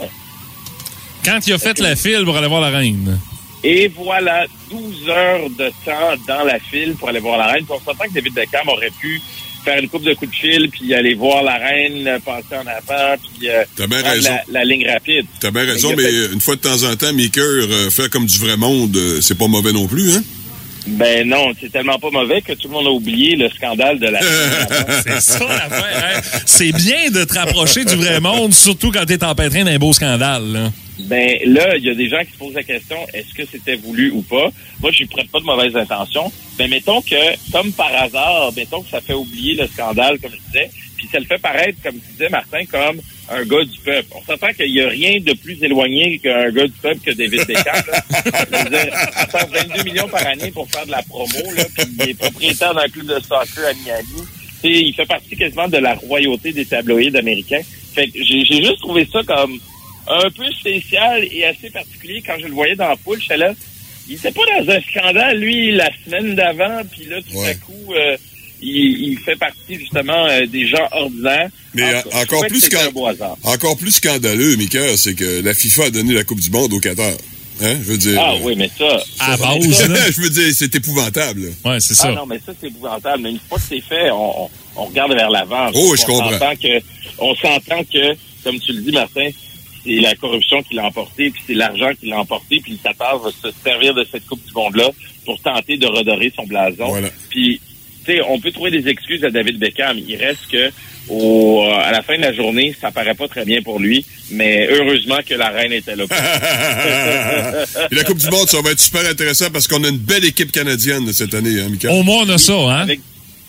Quand il a fait la file pour aller voir la reine. Et voilà, 12 heures de temps dans la file pour aller voir la reine. Puis on s'entend que David Beckham aurait pu faire une coupe de coups de fil, puis aller voir la reine, euh, passer en avant, puis euh, T'as bien prendre raison. La, la ligne rapide. T'as bien raison, mais fait- une fois de temps en temps, Maker, euh, faire comme du vrai monde, euh, c'est pas mauvais non plus, hein? Ben non, c'est tellement pas mauvais que tout le monde a oublié le scandale de la C'est ça l'affaire. hein? C'est bien de te rapprocher du vrai monde, surtout quand t'es empêtré d'un beau scandale. là. Ben là, il y a des gens qui se posent la question est-ce que c'était voulu ou pas? Moi, je ne prête pas de mauvaises intentions. Mais mettons que, comme par hasard, mettons que ça fait oublier le scandale, comme je disais, puis ça le fait paraître, comme tu disais, Martin, comme un gars du peuple. On s'entend qu'il n'y a rien de plus éloigné qu'un gars du peuple que David Beckham. là. Je veux dire, il sort 22 millions par année pour faire de la promo, là, puis il est propriétaire d'un club de soccer à Miami. Tu sais, il fait partie quasiment de la royauté des tabloïds américains. Fait que j'ai juste trouvé ça comme un peu spécial et assez particulier quand je le voyais dans la poule. J'étais là, il était pas dans un scandale, lui, la semaine d'avant, puis là, tout à coup, euh, il, il fait partie justement euh, des gens ordinaires. Mais En euh, encore, plus encore scandaleux, Maker, c'est que la FIFA a donné la Coupe du Monde au Qatar. Hein? Je veux dire. Ah oui, mais ça... À ça, base, là. je veux dire, c'est épouvantable. Ouais, c'est Ah ça. non, mais ça, c'est épouvantable. Mais une fois que c'est fait, on, on, regarde vers l'avant. Oh, je on comprends. s'entend que, on s'entend que, comme tu le dis, Martin, c'est la corruption qui l'a emporté, puis c'est l'argent qui l'a emporté, puis le Qatar va se servir de cette Coupe du Monde-là pour tenter de redorer son blason. Voilà. Puis, sais, on peut trouver des excuses à David Beckham. Il reste que, au, euh, à la fin de la journée, ça paraît pas très bien pour lui, mais heureusement que la reine était là. Et la Coupe du Monde, ça va être super intéressant parce qu'on a une belle équipe canadienne cette année, hein, Mika? Au moins, on a ça, hein? Avec,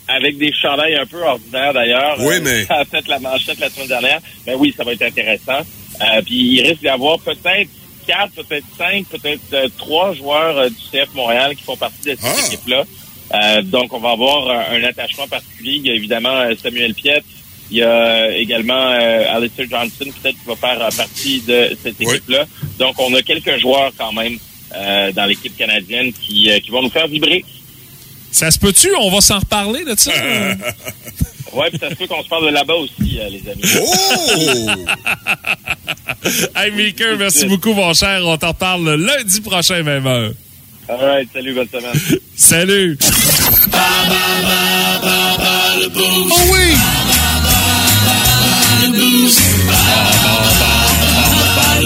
avec des chandails un peu ordinaires d'ailleurs. Oui, Euh, mais- Ça a fait la manchette la semaine dernière. Ben oui, ça va être intéressant. Euh, puis il risque d'y avoir peut-être quatre, peut-être cinq, peut-être euh, trois joueurs euh, du CF Montréal qui font partie de cette Ah! équipe-là. Euh, donc on va avoir euh, un attachement particulier. Il y a évidemment euh, Samuel Piet. Il y a euh, également euh, Alistair Johnson, peut-être qui va faire partie de cette Oui. équipe-là. Donc on a quelques joueurs quand même euh, dans l'équipe canadienne qui, euh, qui vont nous faire vibrer. Ça se peut-tu? On va s'en reparler de ça? Ouais, puis ça se peut qu'on se parle de là-bas aussi, euh, les amis. Oh! hey, Maker, merci beaucoup, mon cher. On t'en reparle lundi prochain, même heure. All right, salut, bonne semaine. Salut! Oh oui!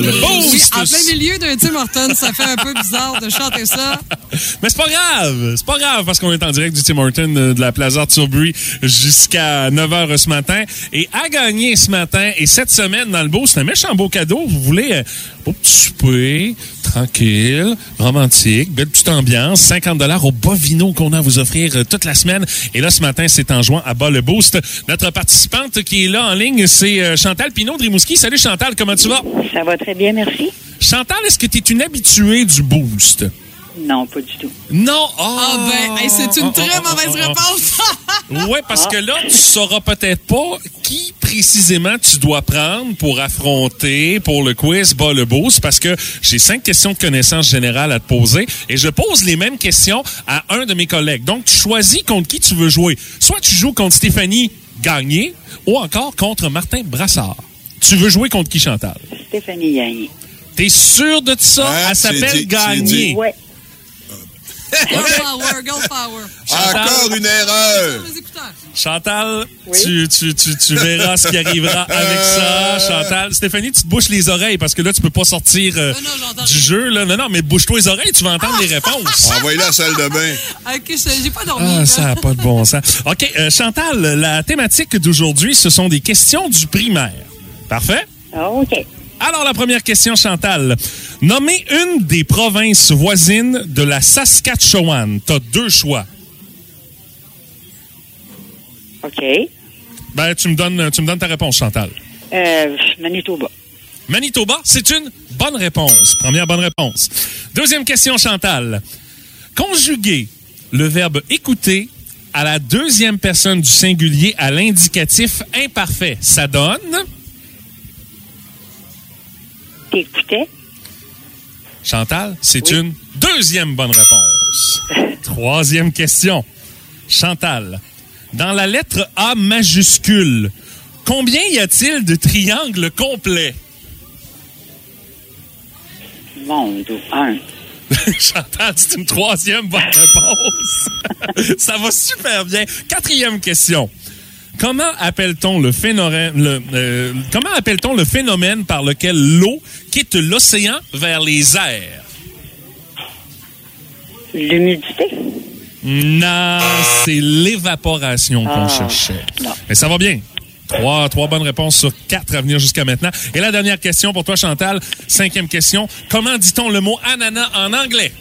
Le Oui, en plein milieu d'un Tim Hortons, ça fait un peu bizarre de chanter ça. Mais c'est pas grave, c'est pas grave parce qu'on est en direct du Tim Horton euh, de la Plaza Turbury jusqu'à 9h ce matin. Et à gagner ce matin et cette semaine dans le beau, c'est un méchant beau cadeau. Vous voulez un beau petit souper, tranquille, romantique, belle petite ambiance, 50 dollars au Bovino qu'on a à vous offrir euh, toute la semaine. Et là, ce matin, c'est en jouant à bas le boost. Notre participante qui est là en ligne, c'est euh, Chantal Pinot de Rimouski. Salut Chantal, comment tu vas? Ça va très bien, merci. Chantal, est-ce que tu es une habituée du boost? Non, pas du tout. Non? Ah ben, hey, c'est une très mauvaise réponse. Ouais, parce que là, tu sauras peut-être pas qui précisément tu dois prendre pour affronter, pour le quiz bas le boost, parce que j'ai cinq questions de connaissances générales à te poser et je pose les mêmes questions à un de mes collègues. Donc, tu choisis contre qui tu veux jouer. Soit tu joues contre Stéphanie Gagné ou encore contre Martin Brassard. Tu veux jouer contre qui, Chantal? Stéphanie Gagné. T'es sûr de ça? Hein, Elle c'est s'appelle Gagné. Ouais. Girl power, girl power. Encore une erreur. Chantal, tu, tu, tu, tu verras ce qui arrivera avec ça. Chantal, Stéphanie, tu te bouches les oreilles parce que là, tu peux pas sortir euh, Non, non, j'entends du rien. jeu. Là. Non, non, mais bouge-toi les oreilles, tu vas entendre les réponses. Envoyez-la à la salle de bain. Ok, je- j'ai pas dormi. Ah, ça n'a pas de bon sens. OK, euh, Chantal, la thématique d'aujourd'hui, ce sont des questions du primaire. Parfait? Ah, OK. Alors, la première question, Chantal. Nommez une des provinces voisines de la Saskatchewan. T'as deux choix. OK. Ben, tu me donnes, tu me donnes ta réponse, Chantal. Euh, Manitoba. Manitoba, c'est une bonne réponse. Première bonne réponse. Deuxième question, Chantal. Conjuguer le verbe écouter à la deuxième personne du singulier à l'indicatif imparfait, ça donne... T'écoutais? Chantal, c'est une deuxième bonne réponse. Troisième question. Chantal, dans la lettre A majuscule, combien y a-t-il de triangles complets? Mon Dieu. Un. Chantal, c'est une troisième bonne réponse. Ça va super bien. Quatrième question. Comment appelle-t-on le phénomène, le, euh, comment appelle-t-on le phénomène par lequel l'eau quitte l'océan vers les airs? L'humidité? Non, c'est l'évaporation qu'on Ah, cherchait. non. Mais ça va bien. Trois, trois bonnes réponses sur quatre à venir jusqu'à maintenant. Et la dernière question pour toi, Chantal. Cinquième question. Comment dit-on le mot ananas en anglais?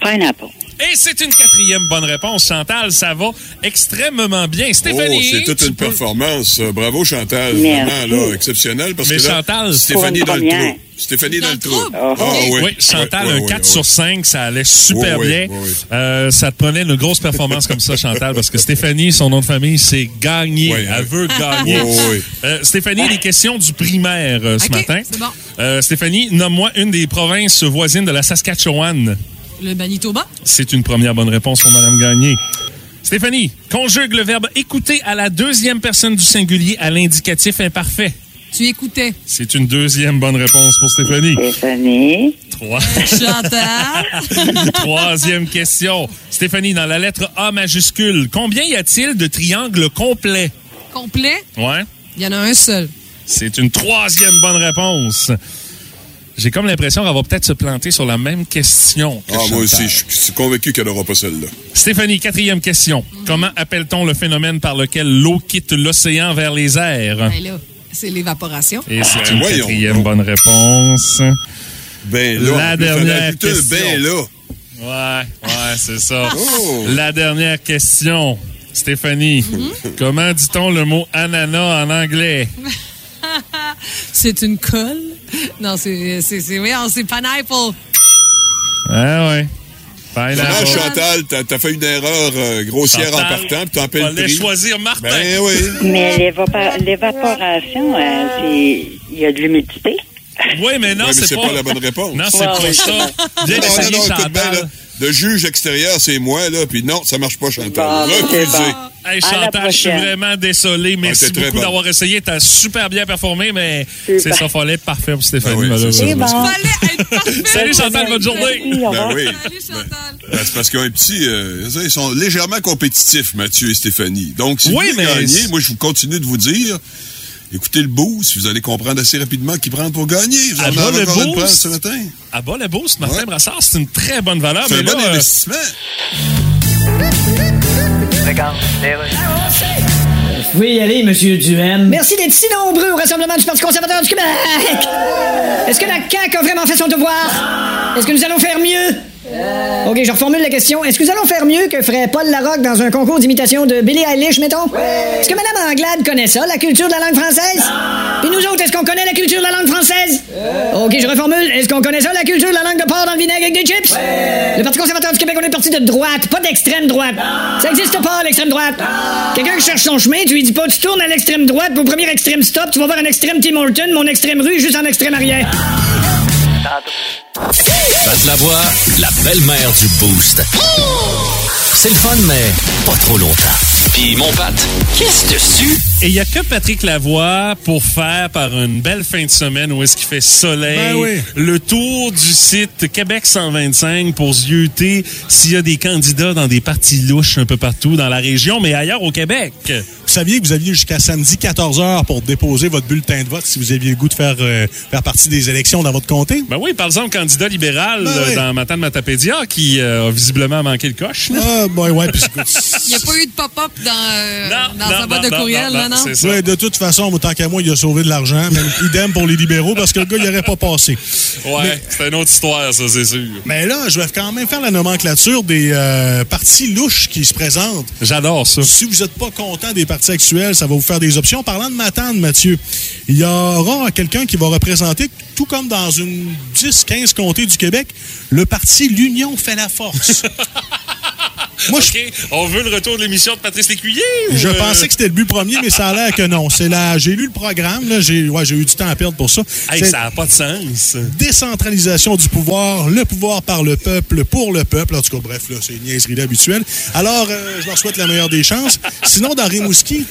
Pineapple. Et c'est une quatrième bonne réponse, Chantal. Ça va extrêmement bien. Stéphanie. Oh, c'est toute une peux- performance. Bravo, Chantal. Merci. Vraiment, là, exceptionnel. Parce Mais que là, Chantal, Stéphanie dans le trou. Stéphanie dans, Dans le trou. Ah, Oui, oui. Chantal, Oui, un oui, 4 oui, sur 5, ça allait super Oui, oui, bien. oui, oui. Euh, ça te prenait une grosse performance comme ça, Chantal, parce que Stéphanie, son nom de famille, c'est Gagné. Oui, Elle veut gagner. Oui, oui. Euh, Stéphanie, les questions du primaire euh, ce Ok, matin. c'est bon. Euh, Stéphanie, nomme-moi une des provinces voisines de la Saskatchewan. Le Manitoba? C'est une première bonne réponse pour Mme Gagné. Stéphanie, conjugue le verbe écouter à la deuxième personne du singulier à l'indicatif imparfait. Tu écoutais. C'est une deuxième bonne réponse pour Stéphanie. Stéphanie. Trois. Chantal. Troisième question. Stéphanie, dans la lettre A majuscule, combien y a-t-il de triangles complets? Complet? Ouais. Il y en a un seul. C'est une troisième bonne réponse. J'ai comme l'impression qu'on va peut-être se planter sur la même question. que Ah, moi aussi, je suis- convaincu qu'elle n'aura pas celle-là. Stéphanie, quatrième question. Comment appelle-t-on le phénomène par lequel l'eau quitte l'océan vers les airs? Ben là, c'est l'évaporation. Et c'est Ben une voyons quatrième bonne réponse. Ben là, La dernière un question. Ben là. Ouais, ouais, c'est ça. Oh. La dernière question. Stéphanie, Mm-hmm. comment dit-on le mot ananas en anglais? C'est une colle? Non, c'est, c'est, c'est, voyons, c'est pineapple. Ah ouais. Pineapple. Chantal, t'as fait une erreur euh, grossière Chantal, en partant, puis t'en paies le prix. choisir Martin. Ben oui. Mais l'évaporation, euh, c'est. Il y a de l'humidité. Oui, mais non, Ouais, c'est pas... pas la bonne réponse. Non, c'est Ouais, pas ouais, ça. Non, non, non, écoute bien, là. Le juge extérieur, c'est moi, là, puis non, ça marche pas, Chantal. Bon, Refusé. bon. Hey, Chantal, je suis vraiment désolé. Merci t'es très beaucoup d'avoir essayé. T'as super bien performé, mais c'est ça, fallait être parfait pour Stéphanie, Ah oui, malheureusement. c'est ça. bon. Fallait être parfait. Salut Chantal, bonne journée. Merci, Ben oui. Salut, Chantal. Ben, c'est parce qu'ils ont un petit. euh, ils sont légèrement compétitifs, Mathieu et Stéphanie. Donc, si Oui, vous mais gagner, c'est- moi, je vous continue de vous dire. Écoutez le boost, vous allez comprendre assez rapidement qui prendre pour gagner. Vous Ah, en bah, avez le encore une boost? place ce matin. À bas le boost, Martin Ouais. Brassard, c'est une très bonne valeur. C'est un bon là, euh, investissement. Vous pouvez y aller, Monsieur Duhem. Merci d'être si nombreux au Rassemblement du Parti conservateur du Québec. Est-ce que la CAQ a vraiment fait son devoir? Est-ce que nous allons faire mieux? OK, je reformule la question. Est-ce que nous allons faire mieux que ferait Paul Larocque dans un concours d'imitation de Billie Eilish, mettons? Est-ce que Mme Anglade connaît ça, la culture de la langue française? Puis nous autres, est-ce qu'on connaît la culture de la langue française? OK, je reformule. Est-ce qu'on connaît ça, la culture de la langue de porc dans le vinaigre avec des chips? Le Parti conservateur du Québec, on est parti de droite, pas d'extrême droite. Ça existe pas, l'extrême droite. Quelqu'un qui cherche son chemin, tu lui dis pas, tu tournes à l'extrême droite, pour premier extrême stop, tu vas voir un extrême Tim Horton, mon extrême rue, juste en extrême arrière. Pat la voix, la belle-mère du Boost. C'est le fun, mais pas trop longtemps. Puis mon Pat, qu'est-ce dessus? Et il n'y a que Patrick Lavoie pour faire par une belle fin de semaine où est-ce qu'il fait soleil, Ben oui. le tour du site Québec 125 pour zioter s'il y a des candidats dans des parties louches un peu partout dans la région, mais ailleurs au Québec. Vous saviez que vous aviez jusqu'à samedi 14h pour déposer votre bulletin de vote si vous aviez le goût de faire, euh, faire partie des élections dans votre comté? Ben oui, par exemple, candidat libéral Ben euh, oui. dans Matane Matapédia qui euh, a visiblement manqué le coche. Ah, ben ouais, puis Il n'y a pas eu de pop-up dans, euh, dans non, sa boîte non, de courriel, non, là, non? Ouais, de toute façon, autant qu'à moi, il a sauvé de l'argent. Même idem pour les libéraux parce que le gars, il aurait pas passé. Ouais, c'est une autre histoire, ça, c'est sûr. Mais là, je vais quand même faire la nomenclature des euh, partis louches qui se présentent. J'adore ça. Si vous n'êtes pas content des partis actuels, ça va vous faire des options. Parlant de Matane, Mathieu, il y aura quelqu'un qui va représenter, tout comme dans une 10-15 comtés du Québec, le parti L'Union fait la force. Moi, je on veut le retour de l'émission de Patrice Ou, Je euh, pensais que c'était le but premier, mais ça a l'air que non. C'est là, j'ai lu le programme, là, j'ai, ouais, j'ai eu du temps à perdre pour ça. Hey, ça n'a pas de sens. décentralisation du pouvoir, le pouvoir par le peuple, pour le peuple. En tout cas, bref, là, c'est une niaiserie là habituelle. Alors, euh, je leur souhaite la meilleure des chances. Sinon, dans Rimouski,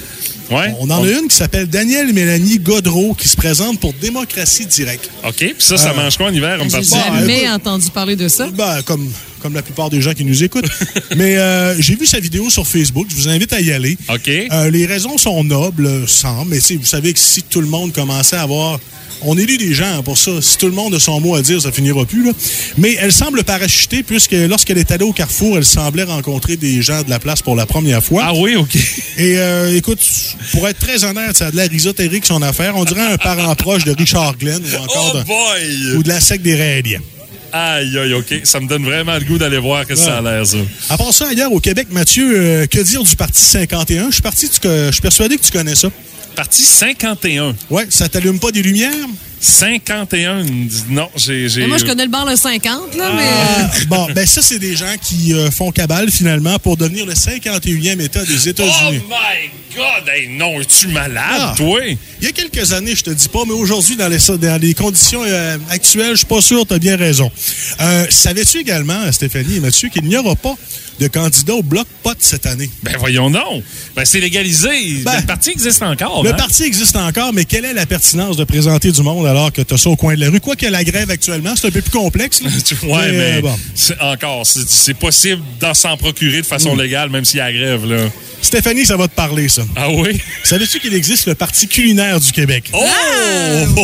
Ouais. on en a une qui s'appelle Danielle Mélanie Godreau qui se présente pour Démocratie Directe. OK, puis ça, ça Euh, mange quoi en hiver J'ai jamais entendu parler de ça. Ben, comme, comme la plupart des gens qui nous écoutent. Mais euh, j'ai vu sa vidéo sur Facebook. Je vous invite à y aller. OK. Euh, les raisons sont nobles, euh, semble, mais tu sais, vous savez que si tout le monde commençait à avoir. On élit des gens pour ça. Si tout le monde a son mot à dire, ça finira plus. Là. Mais elle semble parachuter puisque lorsqu'elle est allée au Carrefour, elle semblait rencontrer des gens de la place pour la première fois. Ah oui, OK. Et euh, écoute, pour être très honnête, ça a de l'air ésotérique son affaire. On dirait un parent proche de Richard Glenn ou encore Oh de- boy! ou de la secte des Raéliens. Aïe, aïe, OK. Ça me donne vraiment le goût d'aller voir que ça a l'air, ça. À part ça, ailleurs au Québec, Mathieu, euh, que dire du Parti 51? Je suis parti, tu je suis persuadé que tu connais ça. Parti 51. Ouais, ça t'allume pas des lumières? 51, non, j'ai... moi, je connais le bar le 50, là, mais... Ah, bon, ben ça, c'est des gens qui euh, font cabale finalement pour devenir le 51e État des Oh États-Unis. my God! Hey, non, es-tu malade, Ah. toi? Il y a quelques années, je te dis pas, mais aujourd'hui, dans les, dans les conditions euh, actuelles, je suis pas sûr, tu as bien raison. Euh, Savais-tu également, Stéphanie et Mathieu, qu'il n'y aura pas de candidat au bloc pot cette année? Ben voyons donc. Ben c'est légalisé. Ben, le parti existe encore. Le hein? parti existe encore, mais quelle est la pertinence de présenter du monde alors que tu as ça au coin de la rue? Quoi que la grève actuellement, c'est un peu plus complexe. là. Ouais, mais, bon. encore, c'est c'est possible d'en s'en procurer de façon Mm. légale, même s'il y a la grève, là. Stéphanie, ça va te parler, ça. Ah oui? Savais-tu qu'il existe le Parti culinaire du Québec? Oh!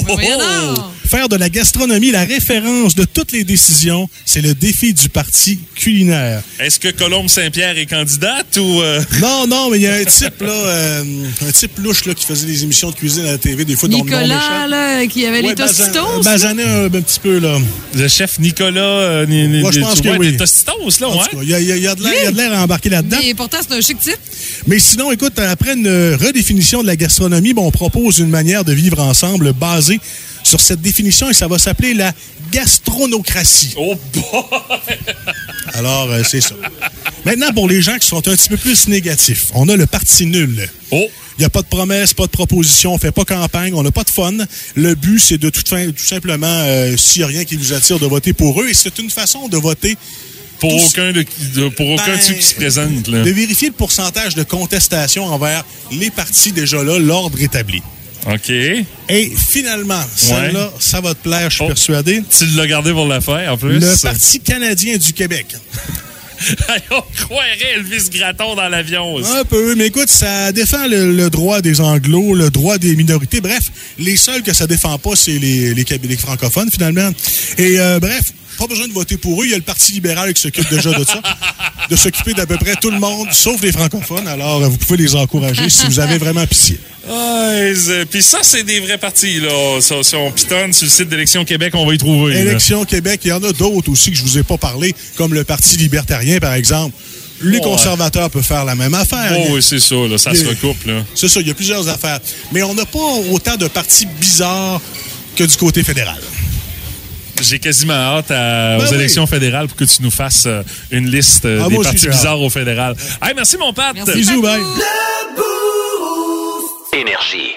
voyons donc. Faire de la gastronomie la référence de toutes les décisions, c'est le défi du Parti culinaire. Est-ce que Colombe Saint-Pierre est candidate ou... euh, Non, non, mais il y a un type, là, euh, un type louche, là, qui faisait des émissions de cuisine à la TV, des fois, dont le nom Nicolas, là, qui avait Ouais, les tostitos. Basané un, un petit peu, là. Le chef Nicolas... euh, ni- ni- Moi, je pense que ouais, oui. Tostitos, là, En ouais. cas, il y a, il y de l'air- à embarquer là-dedans. Mais pourtant, c'est un chic type. Mais sinon, écoute, après une redéfinition de la gastronomie, ben, on propose une manière de vivre ensemble basée sur cette définition et ça va s'appeler la gastronocratie. Oh boy! Alors, euh, c'est ça. Maintenant, pour les gens qui sont un petit peu plus négatifs, on a le parti nul. Oh! Il n'y a pas de promesses, pas de propositions, on fait pas campagne, on n'a pas de fun. Le but, c'est de tout, fin- tout simplement, euh, s'il n'y a rien qui vous attire, de voter pour eux. Et c'est une façon de voter Pour Tous- aucun, de, de- pour aucun Ben, qui se présentent, là. de vérifier le pourcentage de contestation envers les partis déjà là, l'ordre établi. OK. Et finalement, celle-là, ça va te plaire, je suis Oh. persuadé. Tu l'as gardé pour la faire, en plus. Le Parti canadien du Québec. On croirait Elvis Gratton dans l'avion aussi. Un peu, mais écoute, ça défend le, le droit des Anglos, le droit des minorités. Bref, les seuls que ça défend pas, c'est les, les, les francophones, finalement. Et euh, bref, pas besoin de voter pour eux. Il y a le Parti libéral qui s'occupe déjà de ça. de s'occuper d'à peu près tout le monde, sauf les francophones. Alors, vous pouvez les encourager si vous avez vraiment pitié. Puis ça, c'est des vrais partis. Là. Ça, si on pitonne sur le site d'Élection Québec, on va y trouver. là. Élection Québec, il y en a d'autres aussi que je vous ai pas parlé, comme le Parti libertarien, par exemple. Les Ouais. conservateurs peuvent faire la même affaire. Oh, oui, c'est ça. Là, ça se recoupe. Là. C'est ça, il y a plusieurs affaires. Mais on n'a pas autant de partis bizarres que du côté fédéral. J'ai quasiment hâte à- Ben aux oui. élections fédérales pour que tu nous fasses euh, une liste euh, Ah, des partis bizarres au fédéral. Hey, merci, mon Pat. Bisous, bye. Énergie.